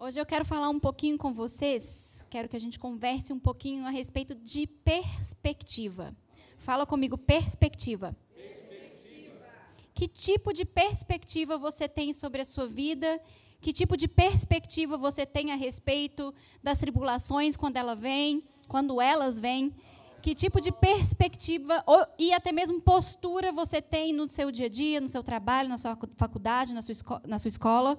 Hoje eu quero falar um pouquinho com vocês, quero que a gente converse um pouquinho a respeito de perspectiva. Fala comigo, perspectiva. perspectiva. Que tipo de perspectiva você tem sobre a sua vida? Que tipo de perspectiva você tem a respeito das tribulações quando ela vem, quando elas vêm? Que tipo de perspectiva ou, e até mesmo postura você tem no seu dia a dia, no seu trabalho, na sua faculdade, na sua, na sua escola?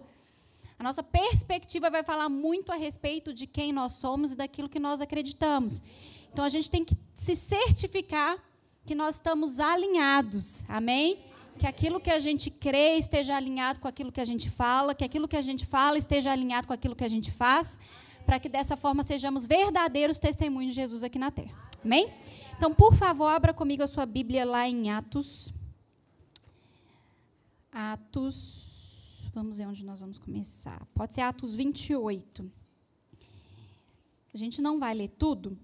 A nossa perspectiva vai falar muito a respeito de quem nós somos e daquilo que nós acreditamos. Então a gente tem que se certificar que nós estamos alinhados. Amém? Que aquilo que a gente crê esteja alinhado com aquilo que a gente fala, que aquilo que a gente fala esteja alinhado com aquilo que a gente faz, para que dessa forma sejamos verdadeiros testemunhos de Jesus aqui na terra. Amém? Então, por favor, abra comigo a sua Bíblia lá em Atos. Atos Vamos ver onde nós vamos começar. Pode ser Atos 28. A gente não vai ler tudo,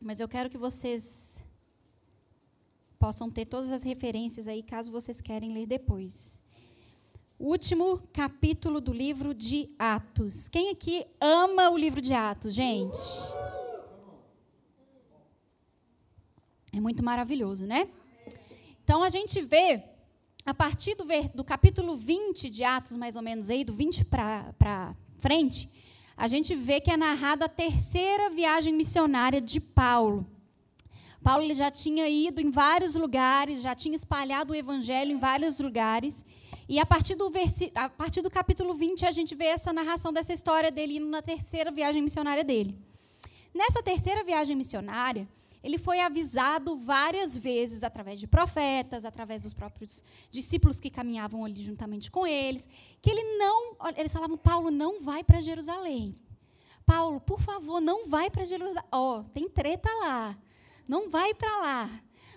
mas eu quero que vocês possam ter todas as referências aí, caso vocês querem ler depois. Último capítulo do livro de Atos. Quem aqui ama o livro de Atos, gente? É muito maravilhoso, né? Então a gente vê a partir do, do, capítulo 20 de Atos, mais ou menos, aí, do 20 para frente, a gente vê que é narrada a terceira viagem missionária de Paulo. Paulo ele já tinha ido em vários lugares, já tinha espalhado o evangelho em vários lugares. E a partir do, a partir do capítulo 20, a gente vê essa narração dessa história dele indo na terceira viagem missionária dele. Nessa terceira viagem missionária, ele foi avisado várias vezes através de profetas, através dos próprios discípulos que caminhavam ali juntamente com eles, que ele não, eles falavam, Paulo, não vai para Jerusalém. Paulo, por favor, não vai para Jerusalém. Ó, oh, tem treta lá. Não vai para lá.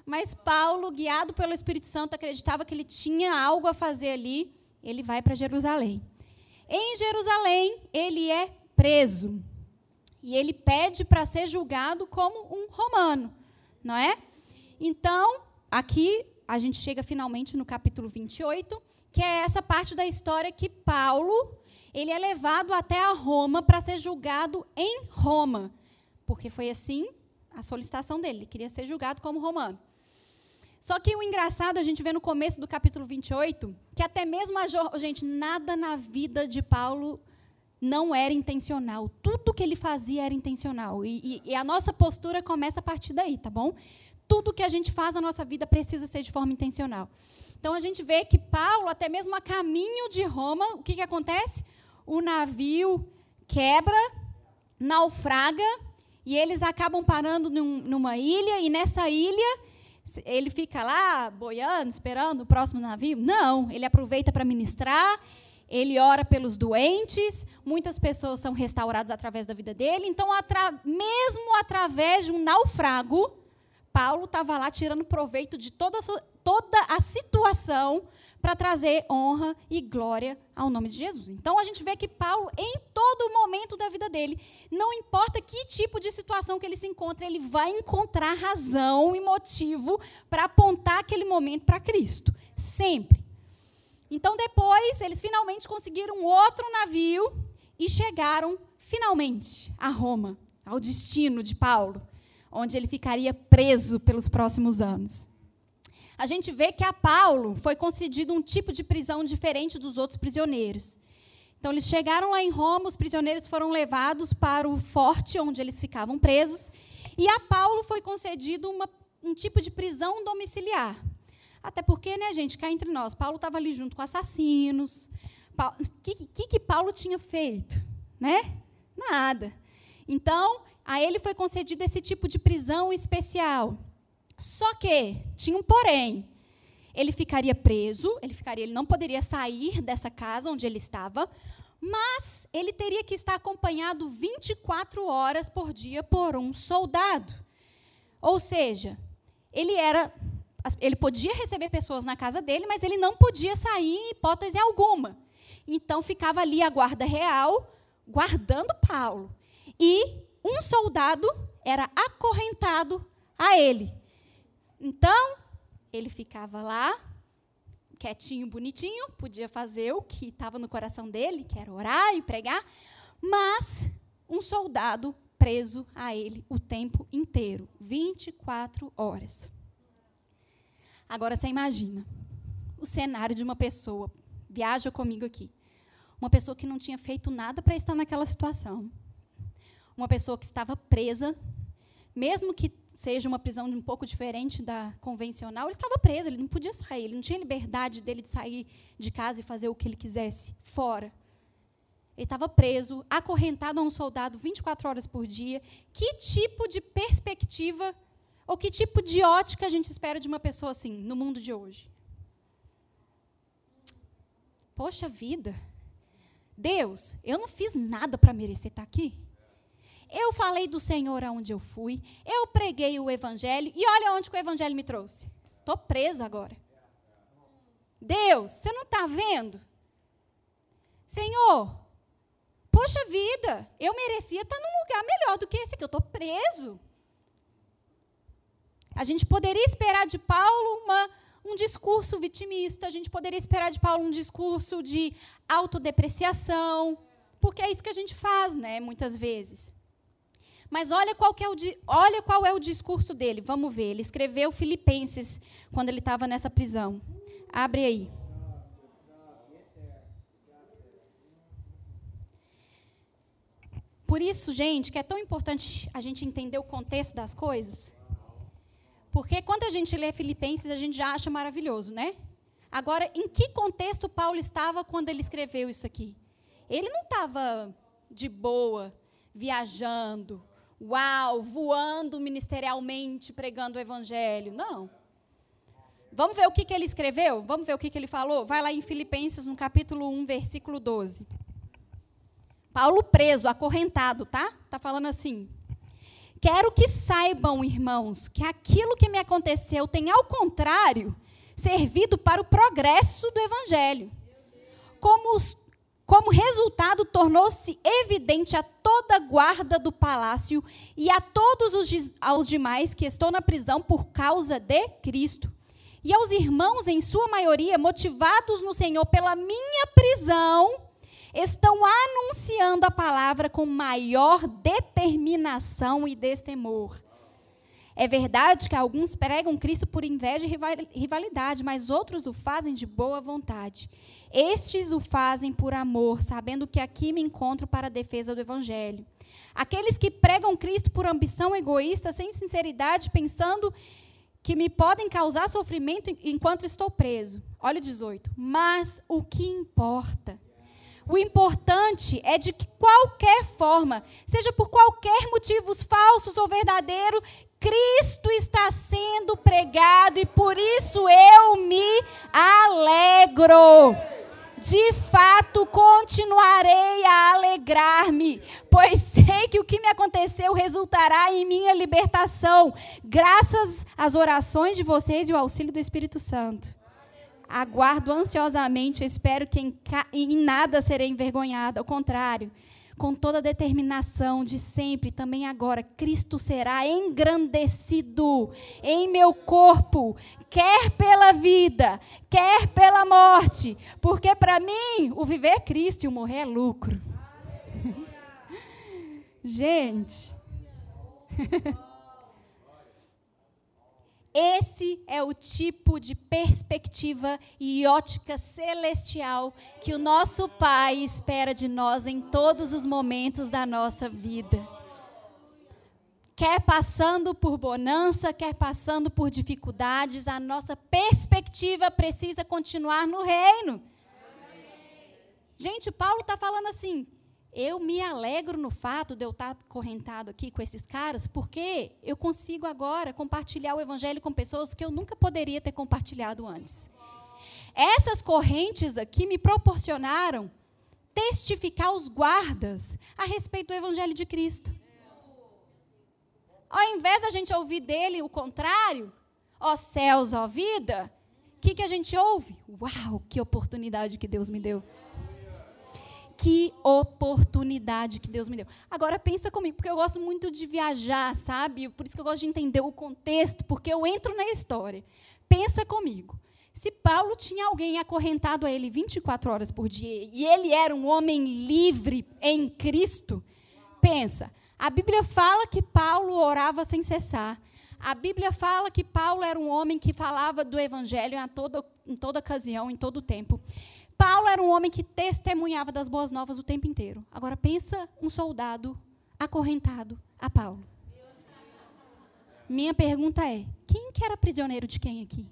Mas Paulo, guiado pelo Espírito Santo, acreditava que ele tinha algo a fazer ali. Ele vai para Jerusalém. Em Jerusalém, ele é preso. E ele pede para ser julgado como um romano, não é? Então, aqui a gente chega finalmente no capítulo 28, que é essa parte da história que Paulo, ele é levado até a Roma para ser julgado em Roma, porque foi assim a solicitação dele, ele queria ser julgado como romano. Só que o engraçado, a gente vê no começo do capítulo 28, que até mesmo a gente, nada na vida de Paulo não era intencional. Tudo que ele fazia era intencional. E, e, e, a nossa postura começa a partir daí, tá bom? Tudo que a gente faz na nossa vida precisa ser de forma intencional. Então a gente vê que Paulo, até mesmo a caminho de Roma, o que, que acontece? O navio quebra, naufraga, e eles acabam parando num, numa ilha, e nessa ilha ele fica lá boiando, esperando o próximo navio? Não, ele aproveita para ministrar, ele ora pelos doentes, muitas pessoas são restauradas através da vida dele. Então, atra mesmo através de um naufrago, Paulo estava lá tirando proveito de toda a, toda a situação para trazer honra e glória ao nome de Jesus. Então, a gente vê que Paulo, em todo momento da vida dele, não importa que tipo de situação que ele se encontra, ele vai encontrar razão e motivo para apontar aquele momento para Cristo. Sempre. Então, depois, eles finalmente conseguiram outro navio e chegaram, finalmente, a Roma, ao destino de Paulo, onde ele ficaria preso pelos próximos anos. A gente vê que a Paulo foi concedido um tipo de prisão diferente dos outros prisioneiros. Então, eles chegaram lá em Roma, os prisioneiros foram levados para o forte onde eles ficavam presos, e a Paulo foi concedido uma, um tipo de prisão domiciliar. Até porque, né, gente, cá entre nós, Paulo estava ali junto com assassinos. O que, que, que Paulo tinha feito? Né? Nada. Então, a ele foi concedido esse tipo de prisão especial. Só que tinha um porém. Ele ficaria preso, ele ficaria, ele não poderia sair dessa casa onde ele estava, mas ele teria que estar acompanhado 24 horas por dia por um soldado. Ou seja, ele era ele podia receber pessoas na casa dele, mas ele não podia sair em hipótese alguma. Então ficava ali a guarda real guardando Paulo. E um soldado era acorrentado a ele. Então, ele ficava lá, quietinho, bonitinho, podia fazer o que estava no coração dele, que era orar e pregar, Mas um soldado preso a ele o tempo inteiro 24 horas. Agora você imagina o cenário de uma pessoa, viaja comigo aqui. Uma pessoa que não tinha feito nada para estar naquela situação. Uma pessoa que estava presa, mesmo que seja uma prisão um pouco diferente da convencional, ele estava preso, ele não podia sair, ele não tinha liberdade dele de sair de casa e fazer o que ele quisesse fora. Ele estava preso, acorrentado a um soldado 24 horas por dia. Que tipo de perspectiva ou que tipo de ótica a gente espera de uma pessoa assim no mundo de hoje? Poxa vida. Deus, eu não fiz nada para merecer estar aqui. Eu falei do Senhor aonde eu fui, eu preguei o evangelho e olha onde o evangelho me trouxe. Estou preso agora. Deus, você não está vendo? Senhor, poxa vida, eu merecia estar num lugar melhor do que esse aqui, eu estou preso. A gente poderia esperar de Paulo uma, um discurso vitimista, a gente poderia esperar de Paulo um discurso de autodepreciação, porque é isso que a gente faz, né, muitas vezes. Mas olha qual, é o, olha qual é o discurso dele. Vamos ver. Ele escreveu Filipenses quando ele estava nessa prisão. Abre aí. Por isso, gente, que é tão importante a gente entender o contexto das coisas. Porque quando a gente lê Filipenses, a gente já acha maravilhoso, né? Agora, em que contexto Paulo estava quando ele escreveu isso aqui? Ele não estava de boa, viajando, uau, voando ministerialmente, pregando o evangelho. Não. Vamos ver o que, que ele escreveu? Vamos ver o que, que ele falou? Vai lá em Filipenses, no capítulo 1, versículo 12. Paulo preso, acorrentado, tá? Tá falando assim. Quero que saibam, irmãos, que aquilo que me aconteceu tem, ao contrário, servido para o progresso do evangelho. Como como resultado, tornou-se evidente a toda a guarda do palácio e a todos os aos demais que estão na prisão por causa de Cristo. E aos irmãos, em sua maioria, motivados no Senhor pela minha prisão, estão anunciando a palavra com maior determinação e destemor. É verdade que alguns pregam Cristo por inveja e rivalidade, mas outros o fazem de boa vontade. Estes o fazem por amor, sabendo que aqui me encontro para a defesa do Evangelho. Aqueles que pregam Cristo por ambição egoísta, sem sinceridade, pensando que me podem causar sofrimento enquanto estou preso. Olha o 18. Mas o que importa? O importante é de que qualquer forma, seja por qualquer motivos falsos ou verdadeiro, Cristo está sendo pregado e por isso eu me alegro. De fato, continuarei a alegrar-me, pois sei que o que me aconteceu resultará em minha libertação, graças às orações de vocês e o auxílio do Espírito Santo. Aguardo ansiosamente, espero que em, em nada serei envergonhado, ao contrário com toda determinação de sempre, também agora, Cristo será engrandecido em meu corpo, quer pela vida, quer pela morte, porque para mim o viver é Cristo e o morrer é lucro. Gente. Esse é o tipo de perspectiva e ótica celestial que o nosso Pai espera de nós em todos os momentos da nossa vida. Quer passando por bonança, quer passando por dificuldades, a nossa perspectiva precisa continuar no reino. Gente, Paulo está falando assim: eu me alegro no fato de eu estar correntado aqui com esses caras, porque eu consigo agora compartilhar o evangelho com pessoas que eu nunca poderia ter compartilhado antes. Essas correntes aqui me proporcionaram testificar os guardas a respeito do evangelho de Cristo. Ao invés da gente ouvir dele o contrário, ó céus, ó vida, o que, que a gente ouve? Uau, que oportunidade que Deus me deu. Que oportunidade que Deus me deu. Agora pensa comigo, porque eu gosto muito de viajar, sabe? Por isso que eu gosto de entender o contexto, porque eu entro na história. Pensa comigo. Se Paulo tinha alguém acorrentado a ele 24 horas por dia e ele era um homem livre em Cristo, pensa, a Bíblia fala que Paulo orava sem cessar. A Bíblia fala que Paulo era um homem que falava do evangelho em toda, em toda ocasião, em todo tempo. Paulo era um homem que testemunhava das boas novas o tempo inteiro. Agora pensa um soldado acorrentado a Paulo. Minha pergunta é: quem que era prisioneiro de quem aqui?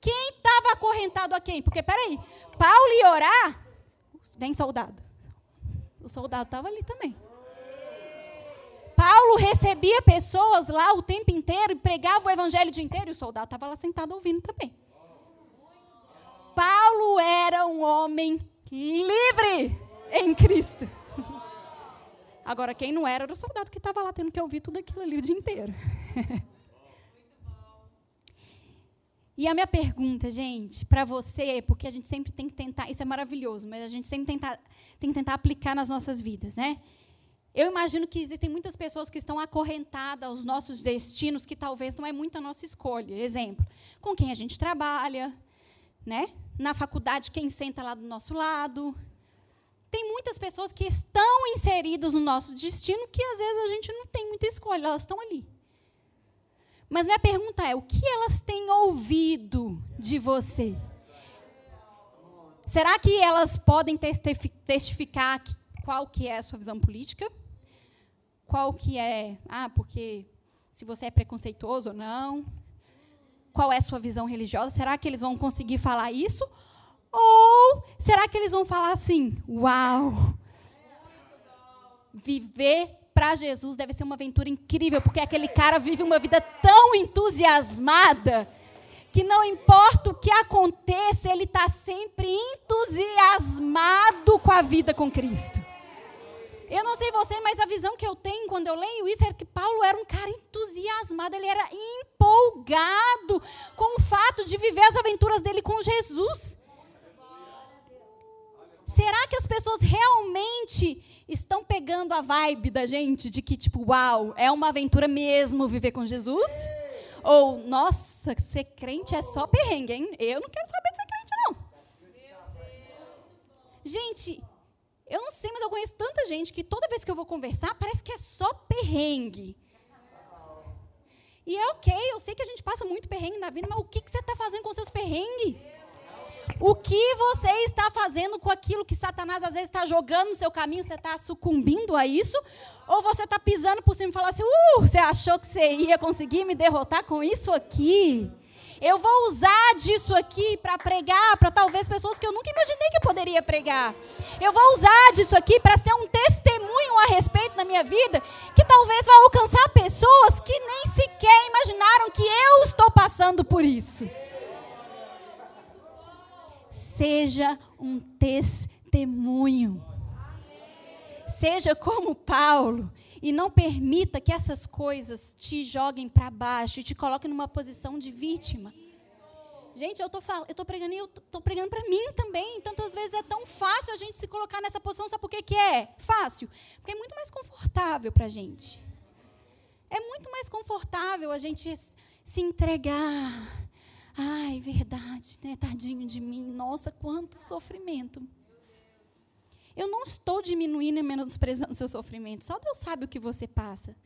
Quem estava acorrentado a quem? Porque, peraí, Paulo ia orar, vem soldado. O soldado estava ali também. Paulo recebia pessoas lá o tempo inteiro e pregava o evangelho o dia inteiro e o soldado estava lá sentado ouvindo também. Paulo era um homem livre em Cristo. Agora, quem não era, era o soldado que estava lá tendo que ouvir tudo aquilo ali o dia inteiro. E a minha pergunta, gente, para você, porque a gente sempre tem que tentar, isso é maravilhoso, mas a gente sempre tentar, tem que tentar aplicar nas nossas vidas, né? Eu imagino que existem muitas pessoas que estão acorrentadas aos nossos destinos, que talvez não é muito a nossa escolha. Exemplo, com quem a gente trabalha, né? Na faculdade, quem senta lá do nosso lado. Tem muitas pessoas que estão inseridas no nosso destino que às vezes a gente não tem muita escolha, elas estão ali. Mas minha pergunta é: o que elas têm ouvido de você? Será que elas podem testificar qual que é a sua visão política? Qual que é, ah, porque se você é preconceituoso ou não? Qual é a sua visão religiosa? Será que eles vão conseguir falar isso? Ou será que eles vão falar assim: "Uau! Viver para Jesus deve ser uma aventura incrível, porque aquele cara vive uma vida tão entusiasmada que não importa o que aconteça, ele está sempre entusiasmado com a vida com Cristo. Eu não sei você, mas a visão que eu tenho quando eu leio isso é que Paulo era um cara entusiasmado, ele era empolgado com o fato de viver as aventuras dele com Jesus. Será que as pessoas realmente estão pegando a vibe da gente de que, tipo, uau, é uma aventura mesmo viver com Jesus? Ou, nossa, ser crente é só perrengue, hein? Eu não quero saber de ser crente, não. Gente, eu não sei, mas eu conheço tanta gente que toda vez que eu vou conversar, parece que é só perrengue. E é ok, eu sei que a gente passa muito perrengue na vida, mas o que, que você está fazendo com seus perrengues? O que você está fazendo com aquilo que Satanás às vezes está jogando no seu caminho? Você está sucumbindo a isso? Ou você está pisando por cima e falando assim: uh, você achou que você ia conseguir me derrotar com isso aqui? Eu vou usar disso aqui para pregar para talvez pessoas que eu nunca imaginei que poderia pregar. Eu vou usar disso aqui para ser um testemunho a respeito da minha vida que talvez vá alcançar pessoas que nem sequer imaginaram que eu estou passando por isso seja um testemunho. Seja como Paulo e não permita que essas coisas te joguem para baixo e te coloquem numa posição de vítima. Gente, eu estou eu tô pregando e eu estou pregando para mim também. Tantas vezes é tão fácil a gente se colocar nessa posição. Sabe por que, que é? Fácil. Porque é muito mais confortável para a gente. É muito mais confortável a gente se entregar Ai, verdade, né? Tadinho de mim. Nossa, quanto sofrimento. Eu não estou diminuindo e menosprezando o seu sofrimento. Só Deus sabe o que você passa.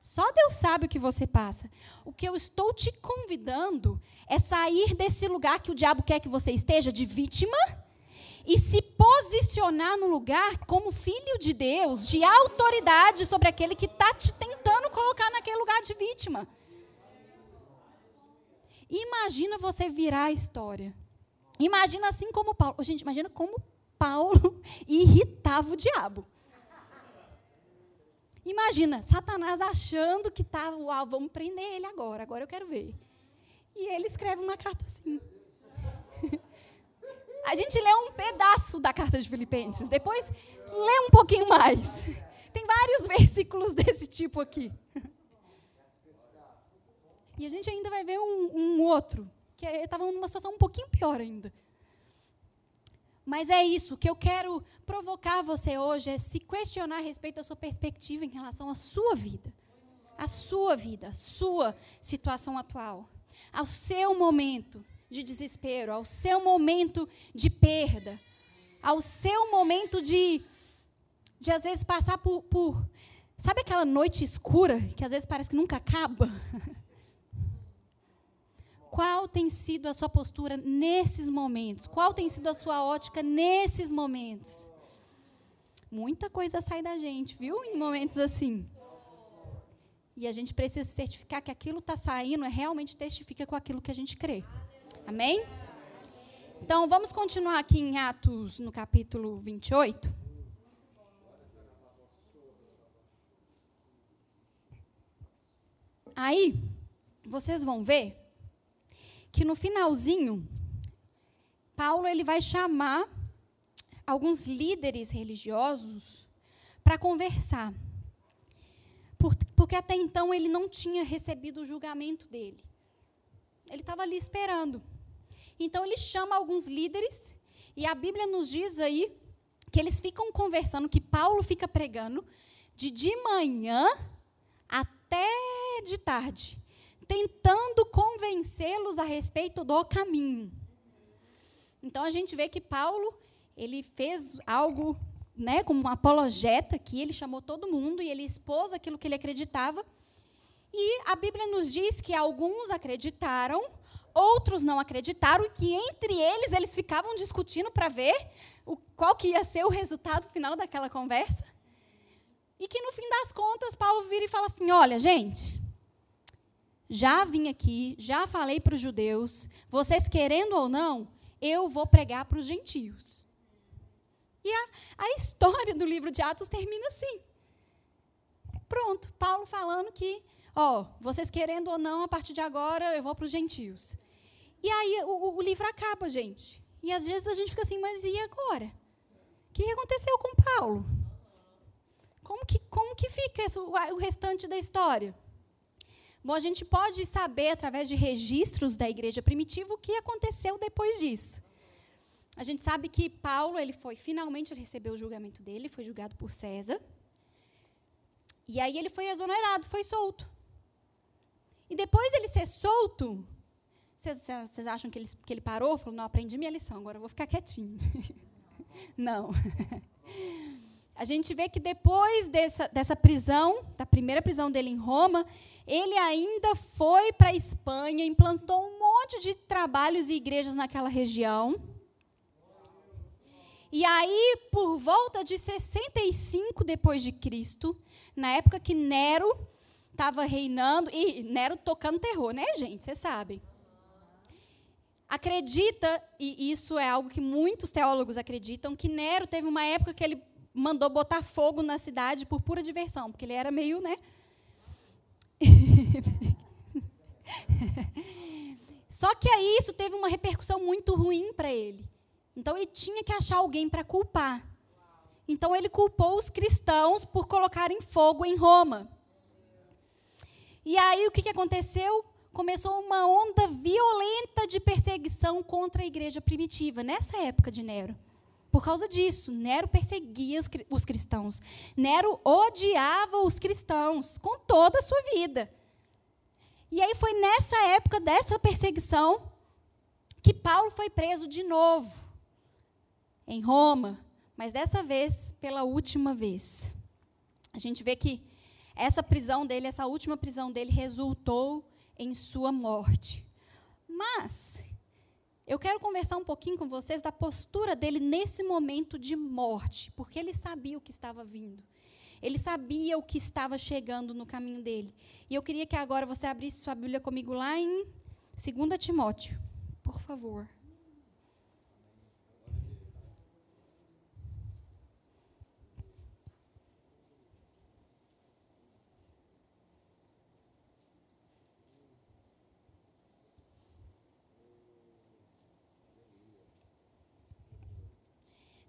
Só Deus sabe o que você passa. O que eu estou te convidando é sair desse lugar que o diabo quer que você esteja, de vítima, e se posicionar no lugar como filho de Deus, de autoridade sobre aquele que está te tentando colocar naquele lugar de vítima. Imagina você virar a história. Imagina assim como Paulo. Gente, imagina como Paulo irritava o diabo. Imagina, Satanás achando que tá, uau, vamos prender ele agora, agora eu quero ver. E ele escreve uma carta assim. A gente lê um pedaço da carta de Filipenses, depois lê um pouquinho mais. Tem vários versículos desse tipo aqui. E a gente ainda vai ver um, um outro, que estava é, numa situação um pouquinho pior ainda. Mas é isso, o que eu quero provocar você hoje é se questionar a respeito da sua perspectiva em relação à sua vida. A sua vida, a sua situação atual. ao seu momento de desespero, ao seu momento de perda, ao seu momento de, de às vezes, passar por, por. Sabe aquela noite escura que às vezes parece que nunca acaba? Qual tem sido a sua postura nesses momentos? Qual tem sido a sua ótica nesses momentos? Muita coisa sai da gente, viu? Em momentos assim. E a gente precisa certificar que aquilo está saindo é realmente testifica com aquilo que a gente crê. Amém? Então, vamos continuar aqui em Atos, no capítulo 28. Aí, vocês vão ver que no finalzinho, Paulo ele vai chamar alguns líderes religiosos para conversar. porque até então ele não tinha recebido o julgamento dele. Ele estava ali esperando. Então ele chama alguns líderes, e a Bíblia nos diz aí que eles ficam conversando, que Paulo fica pregando, de de manhã até de tarde, tentando convencê-los a respeito do caminho. Então a gente vê que Paulo, ele fez algo, né, como uma apologeta que ele chamou todo mundo e ele expôs aquilo que ele acreditava. E a Bíblia nos diz que alguns acreditaram, outros não acreditaram e que entre eles eles ficavam discutindo para ver o, qual que ia ser o resultado final daquela conversa. E que no fim das contas Paulo vira e fala assim: "Olha, gente, já vim aqui, já falei para os judeus, vocês querendo ou não, eu vou pregar para os gentios". E a, a história do livro de Atos termina assim. Pronto, Paulo falando que, ó, vocês querendo ou não, a partir de agora eu vou para os gentios. E aí o, o, livro acaba, gente. E às vezes a gente fica assim, mas e agora? O que aconteceu com Paulo? Como que, como que fica o restante da história? Bom, a gente pode saber, através de registros da igreja primitiva, o que aconteceu depois disso. A gente sabe que Paulo, ele foi, finalmente, ele recebeu o julgamento dele, foi julgado por César. E aí ele foi exonerado, foi solto. E depois ele ser solto, vocês acham que ele, que ele parou? Falou, não, aprendi minha lição, agora eu vou ficar quietinho. não. A gente vê que depois dessa, dessa prisão, da primeira prisão dele em Roma, ele ainda foi para a Espanha, implantou um monte de trabalhos e igrejas naquela região. E aí, por volta de 65 depois de Cristo, na época que Nero estava reinando, e Nero tocando terror, né, gente? Vocês sabem acredita, e isso é algo que muitos teólogos acreditam, que Nero teve uma época que ele mandou botar fogo na cidade por pura diversão, porque ele era meio, né? Só que aí isso teve uma repercussão muito ruim para ele. Então ele tinha que achar alguém para culpar. Então ele culpou os cristãos por colocarem fogo em Roma. E aí o que, que aconteceu? começou uma onda violenta de perseguição contra a igreja primitiva, nessa época de Nero. Por causa disso, Nero perseguia os cristãos. Nero odiava os cristãos com toda a sua vida. E aí foi nessa época dessa perseguição que Paulo foi preso de novo em Roma, mas dessa vez pela última vez. A gente vê que essa prisão dele, essa última prisão dele resultou em sua morte. Mas eu quero conversar um pouquinho com vocês da postura dele nesse momento de morte, porque ele sabia o que estava vindo. Ele sabia o que estava chegando no caminho dele. E eu queria que agora você abrisse sua Bíblia comigo lá em 2 Timóteo, por favor.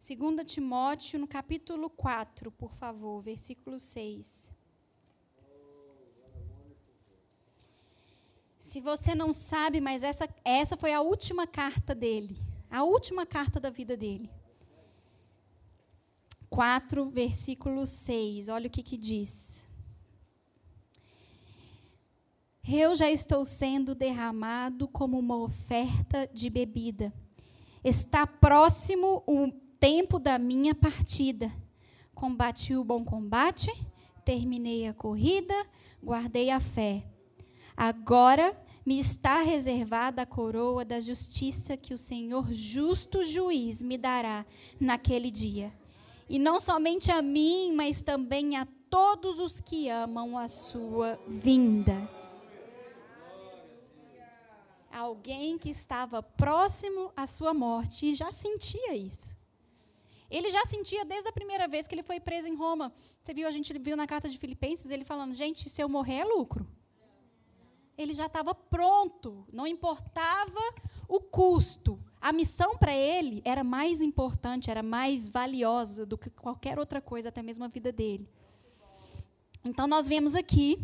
2 Timóteo, no capítulo 4, por favor, versículo 6. Se você não sabe, mas essa, essa foi a última carta dele, a última carta da vida dele. 4, versículo 6. Olha o que, que diz. Eu já estou sendo derramado como uma oferta de bebida. Está próximo o tempo da minha partida. Combati o bom combate, terminei a corrida, guardei a fé. Agora me está reservada a coroa da justiça que o Senhor, justo juiz, me dará naquele dia. E não somente a mim, mas também a todos os que amam a sua vinda alguém que estava próximo à sua morte e já sentia isso. Ele já sentia desde a primeira vez que ele foi preso em Roma. Você viu, a gente viu na carta de Filipenses ele falando: gente, se eu morrer é lucro. Ele já estava pronto, não importava o custo. A missão para ele era mais importante, era mais valiosa do que qualquer outra coisa, até mesmo a vida dele. Então, nós vemos aqui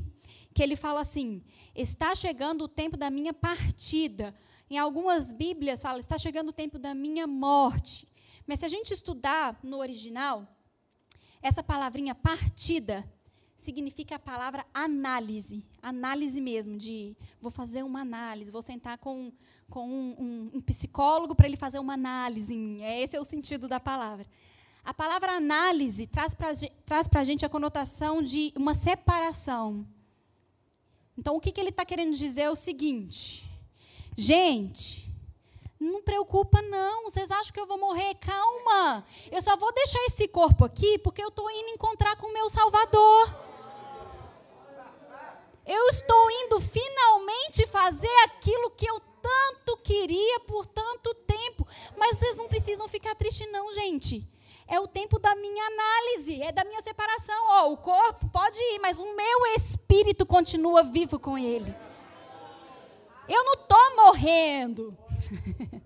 que ele fala assim: está chegando o tempo da minha partida. Em algumas Bíblias fala: está chegando o tempo da minha morte. Mas se a gente estudar no original, essa palavrinha partida significa a palavra análise. Análise mesmo, de vou fazer uma análise, vou sentar com, com um, um, um psicólogo para ele fazer uma análise. Esse é o sentido da palavra. A palavra análise traz para a gente a conotação de uma separação. Então, o que, que ele está querendo dizer é o seguinte: gente, não preocupa, não. Vocês acham que eu vou morrer? Calma. Eu só vou deixar esse corpo aqui porque eu estou indo encontrar com o meu Salvador. Eu estou indo finalmente fazer aquilo que eu tanto queria por tanto tempo. Mas vocês não precisam ficar tristes, não, gente é o tempo da minha análise, é da minha separação. Oh, o corpo pode ir, mas o meu espírito continua vivo com ele. Eu não estou morrendo.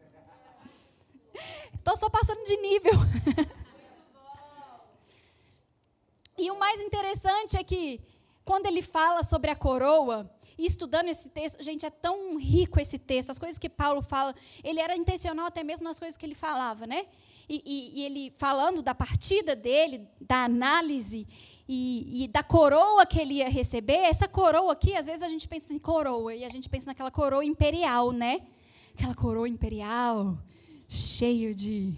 Estou só passando de nível. e o mais interessante é que, quando ele fala sobre a coroa, e estudando esse texto, gente, é tão rico esse texto, as coisas que Paulo fala, ele era intencional até mesmo nas coisas que ele falava, né? E, e, e ele falando da partida dele, da análise e, e, da coroa que ele ia receber, essa coroa aqui, às vezes a gente pensa em coroa, e a gente pensa naquela coroa imperial, né? Aquela coroa imperial, cheio de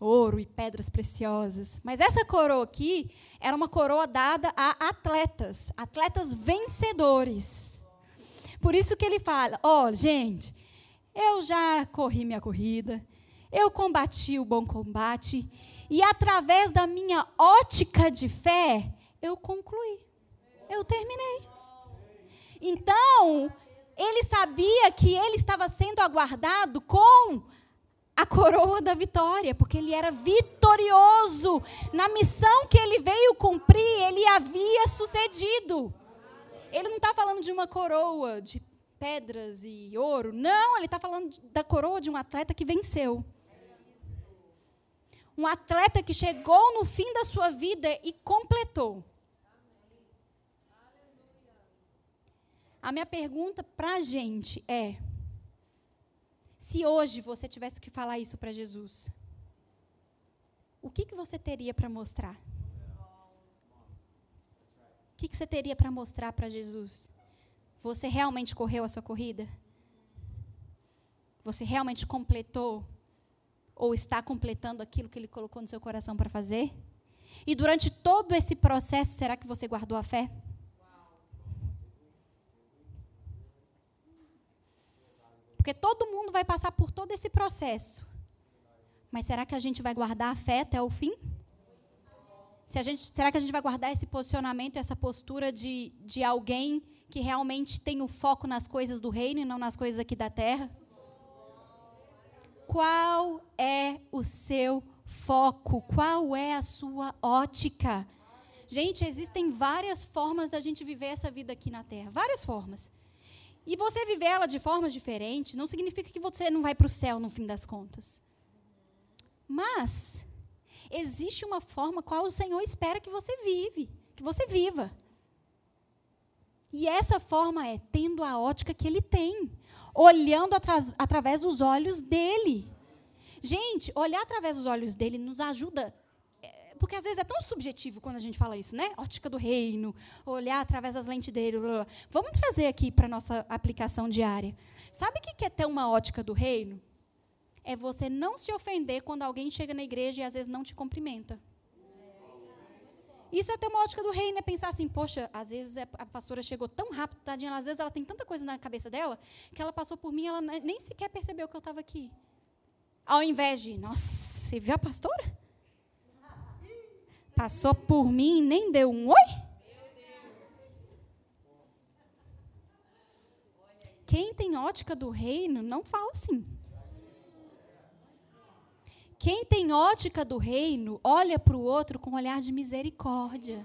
ouro e pedras preciosas. Mas essa coroa aqui era uma coroa dada a atletas, atletas vencedores. Por isso que ele fala: ó, oh, gente, eu já corri minha corrida, eu combati o bom combate, e através da minha ótica de fé, eu concluí, eu terminei. Então, ele sabia que ele estava sendo aguardado com a coroa da vitória, porque ele era vitorioso. Na missão que ele veio cumprir, ele havia sucedido. Ele não está falando de uma coroa de pedras e ouro. Não, ele está falando da coroa de um atleta que venceu. Um atleta que chegou no fim da sua vida e completou. A minha pergunta para a gente é: se hoje você tivesse que falar isso para Jesus, o que, que você teria para mostrar? que, que você teria para mostrar para Jesus? Você realmente correu a sua corrida? Você realmente completou? Ou está completando aquilo que Ele colocou no seu coração para fazer? E durante todo esse processo, será que você guardou a fé? Porque todo mundo vai passar por todo esse processo. Mas será que a gente vai guardar a fé até o fim? Se gente, será que a gente vai guardar esse posicionamento, essa postura de, de alguém que realmente tem o foco nas coisas do reino e não nas coisas aqui da terra? Qual é o seu foco? Qual é a sua ótica? Gente, existem várias formas da gente viver essa vida aqui na terra, várias formas. E você viver ela de formas diferentes não significa que você não vai para o céu no fim das contas. Mas existe uma forma qual o Senhor espera que você vive, que você viva. E essa forma é tendo a ótica que ele tem, olhando através dos olhos dele. Gente, olhar através dos olhos dele nos ajuda Porque às vezes é tão subjetivo quando a gente fala isso, né? Ótica do reino, olhar através das lentes dele. Blá, blá. Vamos trazer aqui para nossa aplicação diária. Sabe o que é ter uma ótica do reino? É você não se ofender quando alguém chega na igreja e às vezes não te cumprimenta. Isso é ter uma ótica do reino, é pensar assim, poxa, às vezes é, a pastora chegou tão rápido, tadinha, às vezes ela tem tanta coisa na cabeça dela, que ela passou por mim, ela nem sequer percebeu que eu estava aqui. Ao invés de, nossa, você viu a pastora? Passou por mim e nem deu um oi? Quem tem ótica do reino não fala assim. Quem tem ótica do reino olha para o outro com um olhar de misericórdia.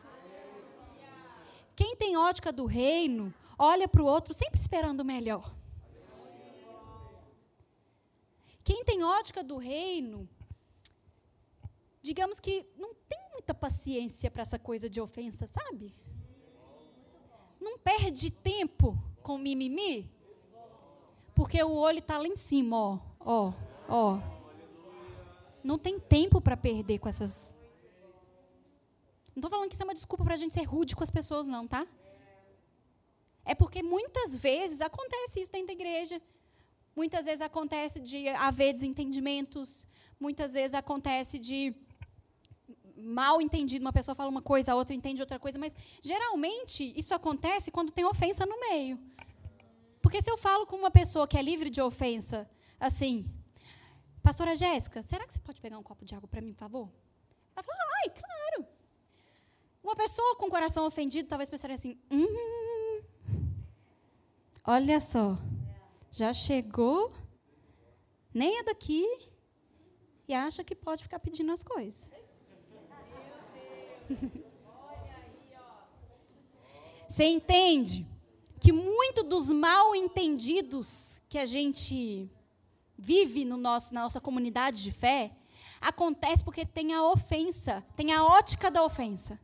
Quem tem ótica do reino olha para o outro sempre esperando o melhor. Quem tem ótica do reino, digamos que não tem muita paciência para essa coisa de ofensa, sabe? Não perde tempo com mimimi, porque o olho está lá em cima, ó, ó, ó não tem tempo para perder com essas. Não estou falando que isso é uma desculpa para a gente ser rude com as pessoas, não, tá? É porque muitas vezes acontece isso dentro da igreja. Muitas vezes acontece de haver desentendimentos. Muitas vezes acontece de mal entendido. Uma pessoa fala uma coisa, a outra entende outra coisa. Mas, geralmente, isso acontece quando tem ofensa no meio. Porque se eu falo com uma pessoa que é livre de ofensa, assim, Pastora Jéssica, será que você pode pegar um copo de água para mim, por favor? Ela falou, ai, claro. Uma pessoa com coração ofendido talvez pensaria assim, hum, olha só, já chegou, nem é daqui, e acha que pode ficar pedindo as coisas. Você entende que muito dos mal entendidos que a gente vive no nosso, na nossa comunidade de fé, acontece porque tem a ofensa, tem a ótica da ofensa.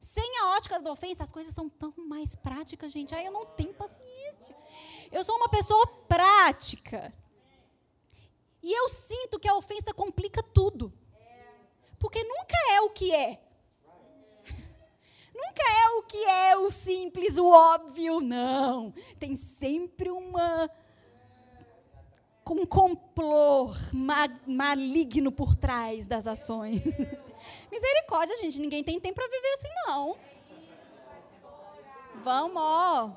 Sem a ótica da ofensa, as coisas são tão mais práticas, gente. Aí eu não tenho paciência. Eu sou uma pessoa prática. E eu sinto que a ofensa complica tudo. Porque nunca é o que é. Nunca é o que é o simples, o óbvio, não. Tem sempre uma um complô ma maligno por trás das ações. Misericórdia, gente, ninguém tem tempo para viver assim, não. Vamos, ó.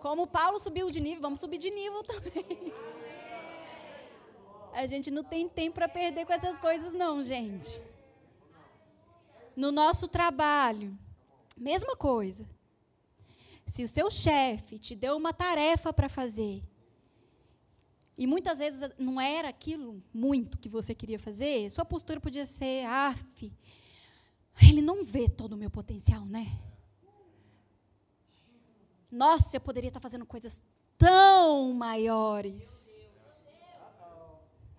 Como Paulo subiu de nível, vamos subir de nível também. A gente não tem tempo para perder com essas coisas, não, gente. No nosso trabalho, mesma coisa. Se o seu chefe te deu uma tarefa para fazer e muitas vezes não era aquilo muito que você queria fazer, sua postura podia ser, af, ele não vê todo o meu potencial, né? Nossa, eu poderia estar fazendo coisas tão maiores.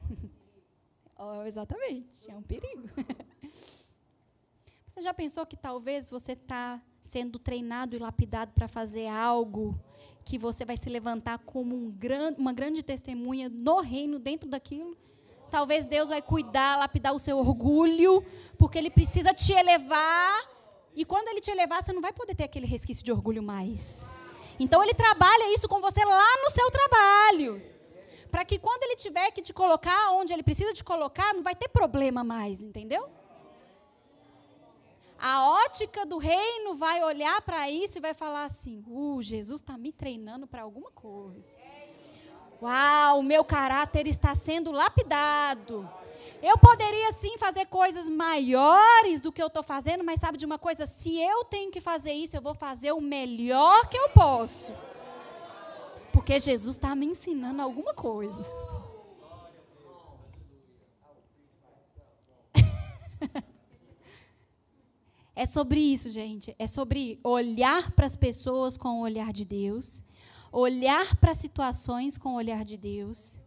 oh, exatamente, é um perigo. você já pensou que talvez você está sendo treinado e lapidado para fazer algo que você vai se levantar como um gran, uma grande testemunha no reino, dentro daquilo. Talvez Deus vai cuidar, lapidar o seu orgulho, porque Ele precisa te elevar. E quando Ele te elevar, você não vai poder ter aquele resquício de orgulho mais. Então Ele trabalha isso com você lá no seu trabalho. Para que quando Ele tiver que te colocar onde Ele precisa te colocar, não vai ter problema mais, entendeu? A ótica do reino vai olhar para isso e vai falar assim: uh, Jesus está me treinando para alguma coisa. Uau, o meu caráter está sendo lapidado. Eu poderia sim fazer coisas maiores do que eu estou fazendo, mas sabe de uma coisa? Se eu tenho que fazer isso, eu vou fazer o melhor que eu posso. Porque Jesus está me ensinando alguma coisa. É sobre isso, gente. É sobre olhar para as pessoas com o olhar de Deus, olhar para as situações com o olhar de Deus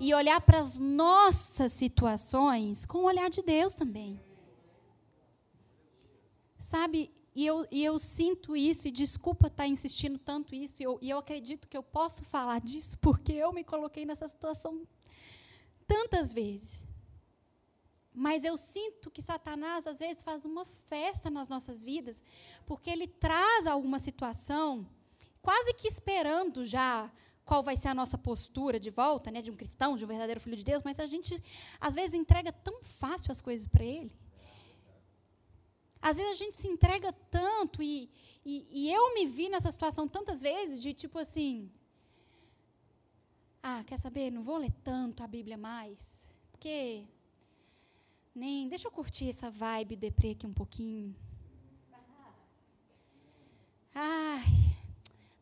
e olhar para as nossas situações com o olhar de Deus também. Sabe, e eu, e eu sinto isso, e desculpa estar insistindo tanto isso, e eu, e eu acredito que eu posso falar disso porque eu me coloquei nessa situação tantas vezes. Mas eu sinto que Satanás, às vezes, faz uma festa nas nossas vidas, porque ele traz alguma situação, quase que esperando já qual vai ser a nossa postura de volta, né, de um cristão, de um verdadeiro filho de Deus, mas a gente, às vezes, entrega tão fácil as coisas para ele. Às vezes a gente se entrega tanto, e, e, e eu me vi nessa situação tantas vezes, de tipo assim, ah, quer saber? Não vou ler tanto a Bíblia mais, porque nem deixa eu curtir essa vibe deprê aqui um pouquinho. Ai,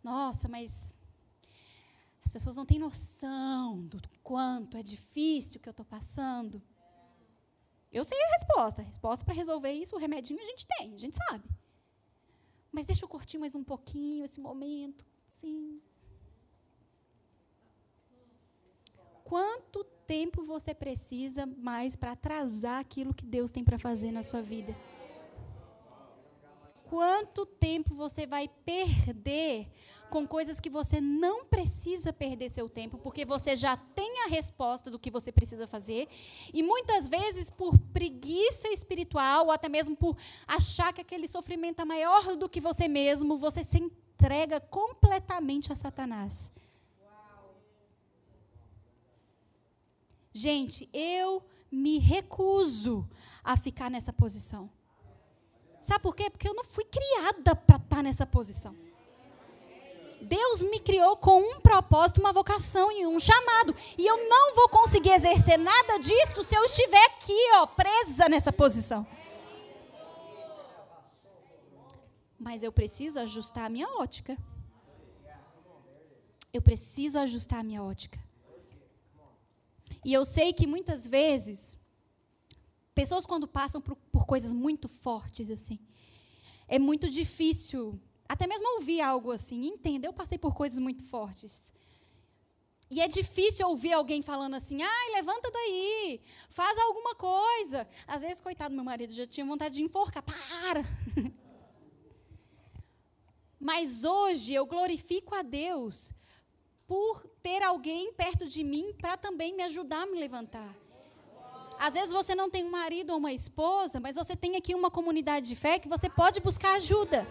nossa, mas as pessoas não têm noção do quanto é difícil que eu estou passando. Eu sei a resposta. A resposta para resolver isso, o remedinho a gente tem, a gente sabe. Mas deixa eu curtir mais um pouquinho esse momento. Sim. quanto tempo você precisa mais para atrasar aquilo que Deus tem para fazer na sua vida? Quanto tempo você vai perder com coisas que você não precisa perder seu tempo, porque você já tem a resposta do que você precisa fazer, e muitas vezes por preguiça espiritual, ou até mesmo por achar que aquele sofrimento é maior do que você mesmo, você se entrega completamente a Satanás. Gente, eu me recuso a ficar nessa posição. Sabe por quê? Porque eu não fui criada para estar tá nessa posição. Deus me criou com um propósito, uma vocação e um chamado. E eu não vou conseguir exercer nada disso se eu estiver aqui, ó, presa nessa posição. Mas eu preciso ajustar a minha ótica. Eu preciso ajustar a minha ótica. E eu sei que muitas vezes, pessoas quando passam por, por coisas muito fortes, assim, é muito difícil, até mesmo ouvir algo assim, entender, eu passei por coisas muito fortes. E é difícil ouvir alguém falando assim, ai, levanta daí, faz alguma coisa. Às vezes, coitado, meu marido já tinha vontade de enforcar, para! Mas hoje eu glorifico a Deus por ter alguém perto de mim para também me ajudar a me levantar. Às vezes você não tem um marido ou uma esposa, mas você tem aqui uma comunidade de fé que você pode buscar ajuda.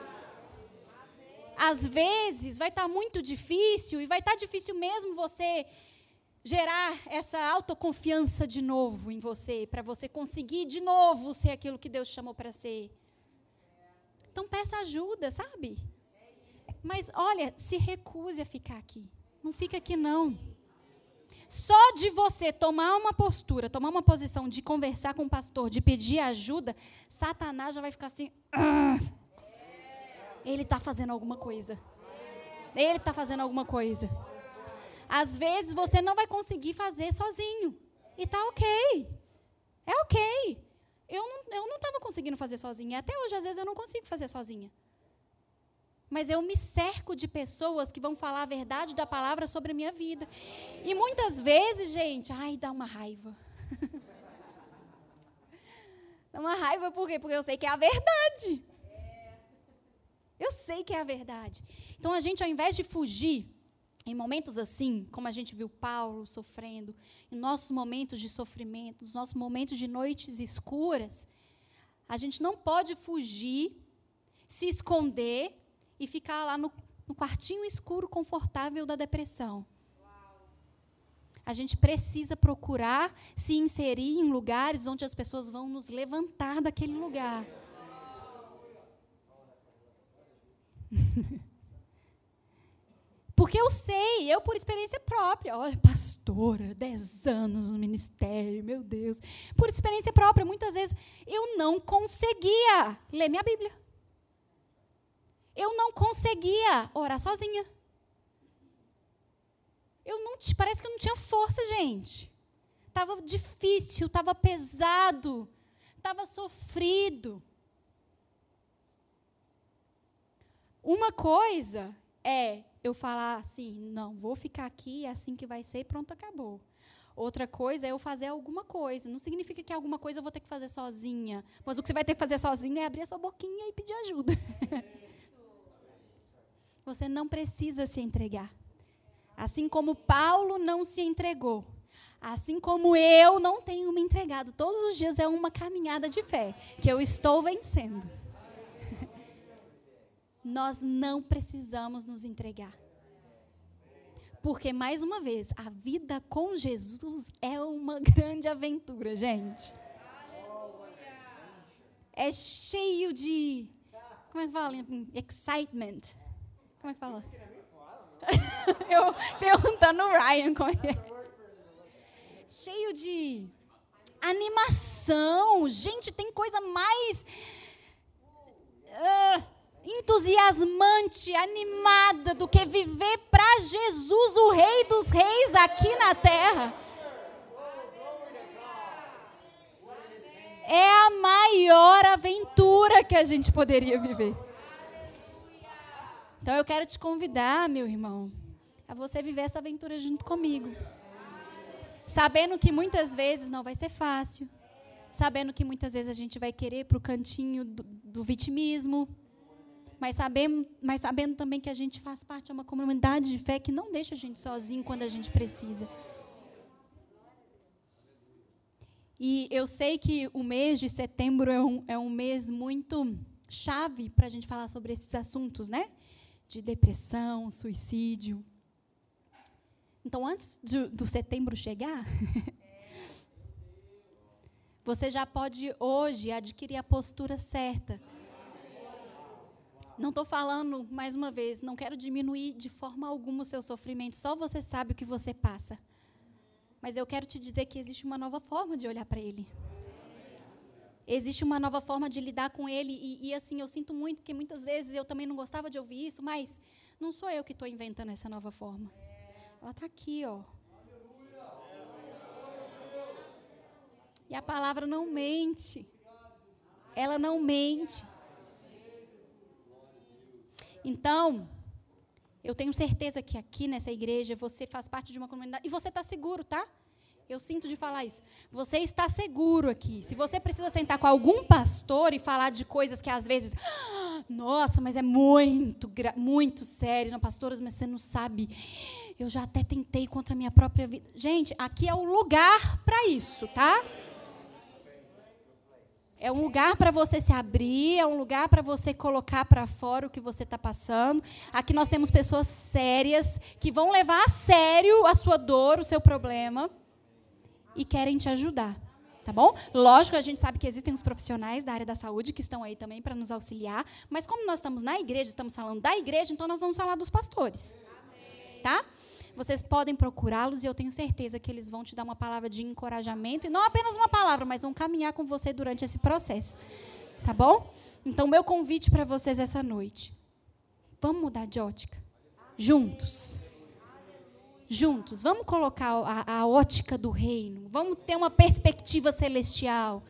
Às vezes vai estar tá muito difícil e vai estar tá difícil mesmo você gerar essa autoconfiança de novo em você, para você conseguir de novo ser aquilo que Deus chamou para ser. Então peça ajuda, sabe? Mas olha, se recuse a ficar aqui. Não fica aqui, não. Só de você tomar uma postura, tomar uma posição de conversar com o pastor, de pedir ajuda, Satanás já vai ficar assim. Ah, ele está fazendo alguma coisa. Ele está fazendo alguma coisa. Às vezes você não vai conseguir fazer sozinho. E tá ok. É ok. Eu não estava conseguindo fazer sozinha. Até hoje, às vezes, eu não consigo fazer sozinha mas eu me cerco de pessoas que vão falar a verdade da palavra sobre a minha vida. E muitas vezes, gente, ai, dá uma raiva. dá uma raiva por quê? Porque eu sei que é a verdade. Eu sei que é a verdade. Então a gente, ao invés de fugir, em momentos assim, como a gente viu Paulo sofrendo, em nossos momentos de sofrimento, nos nossos momentos de noites escuras, a gente não pode fugir, se esconder e ficar lá no, no quartinho escuro, confortável da depressão. A gente precisa procurar se inserir em lugares onde as pessoas vão nos levantar daquele lugar. Porque eu sei, eu por experiência própria, olha, pastora, 10 anos no ministério, meu Deus. Por experiência própria, muitas vezes eu não conseguia ler minha Bíblia. Eu não conseguia orar sozinha. Eu não, parece que eu não tinha força, gente. Tava difícil, tava pesado, tava sofrido. Uma coisa é eu falar assim, não, vou ficar aqui, é assim que vai ser, pronto, acabou. Outra coisa é eu fazer alguma coisa. Não significa que alguma coisa eu vou ter que fazer sozinha. Mas o que você vai ter que fazer sozinha é abrir a sua boquinha e pedir ajuda. Você não precisa se entregar. Assim como Paulo não se entregou, Assim como eu não tenho me entregado. Todos os dias é uma caminhada de fé que eu estou vencendo. Nós não precisamos nos entregar. Porque, mais uma vez, a vida com Jesus é uma grande aventura, gente. É cheio de. Como é que fala? Excitement. Como é que fala? Eu perguntando o Ryan como é é. Cheio de animação. Gente, tem coisa mais. Uh, entusiasmante, animada do que viver para Jesus, o Rei dos Reis, aqui na terra. É a maior aventura que a gente poderia viver. Então eu quero te convidar, meu irmão, a você viver essa aventura junto comigo. Sabendo que muitas vezes não vai ser fácil. Sabendo que muitas vezes a gente vai querer para o cantinho do, do vitimismo, mas sabendo, mas sabendo também que a gente faz parte de uma comunidade de fé que não deixa a gente sozinho quando a gente precisa. E eu sei que o mês de setembro é um, é um mês muito chave para a gente falar sobre esses assuntos, né? De depressão, suicídio. Então, antes de, do setembro chegar, você já pode hoje adquirir a postura certa não estou falando, mais uma vez, não quero diminuir de forma alguma o seu sofrimento, só você sabe o que você passa. Mas eu quero te dizer que existe uma nova forma de olhar para ele. Existe uma nova forma de lidar com ele. E, e, assim, eu sinto muito, porque muitas vezes eu também não gostava de ouvir isso, mas não sou eu que estou inventando essa nova forma. Ela está aqui, ó. E a palavra não mente. Ela não mente. Então, eu tenho certeza que aqui nessa igreja você faz parte de uma comunidade. E você está seguro, tá? Eu sinto de falar isso. Você está seguro aqui. Se você precisa sentar com algum pastor e falar de coisas que às vezes. Nossa, mas é muito, muito sério. Não, pastoras, mas você não sabe. Eu já até tentei contra a minha própria vida. Gente, aqui é o lugar para isso, tá? É um lugar para você se abrir, é um lugar para você colocar para fora o que você está passando. Aqui nós temos pessoas sérias que vão levar a sério a sua dor, o seu problema e querem te ajudar. Tá bom? Lógico, a gente sabe que existem os profissionais da área da saúde que estão aí também para nos auxiliar, mas como nós estamos na igreja, estamos falando da igreja, então nós vamos falar dos pastores. Tá? vocês podem procurá-los e eu tenho certeza que eles vão te dar uma palavra de encorajamento, e não apenas uma palavra, mas vão caminhar com você durante esse processo. Tá bom? Então, meu convite para vocês essa noite. Vamos mudar de ótica? Juntos. Juntos. Vamos colocar a, a ótica do reino. Vamos ter uma perspectiva celestial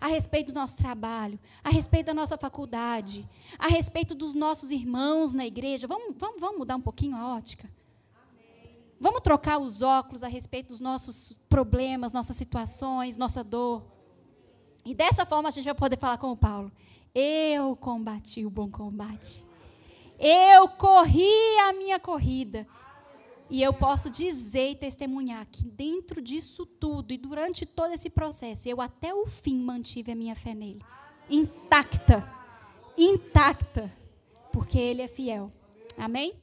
a respeito do nosso trabalho, a respeito da nossa faculdade, a respeito dos nossos irmãos na igreja. Vamos, vamos, vamos mudar um pouquinho a ótica? Vamos trocar os óculos a respeito dos nossos problemas, nossas situações, nossa dor. E dessa forma a gente vai poder falar com o Paulo. Eu combati o bom combate. Eu corri a minha corrida. E eu posso dizer e testemunhar que dentro disso tudo e durante todo esse processo, eu até o fim mantive a minha fé nele. Intacta. Intacta. Porque ele é fiel. Amém?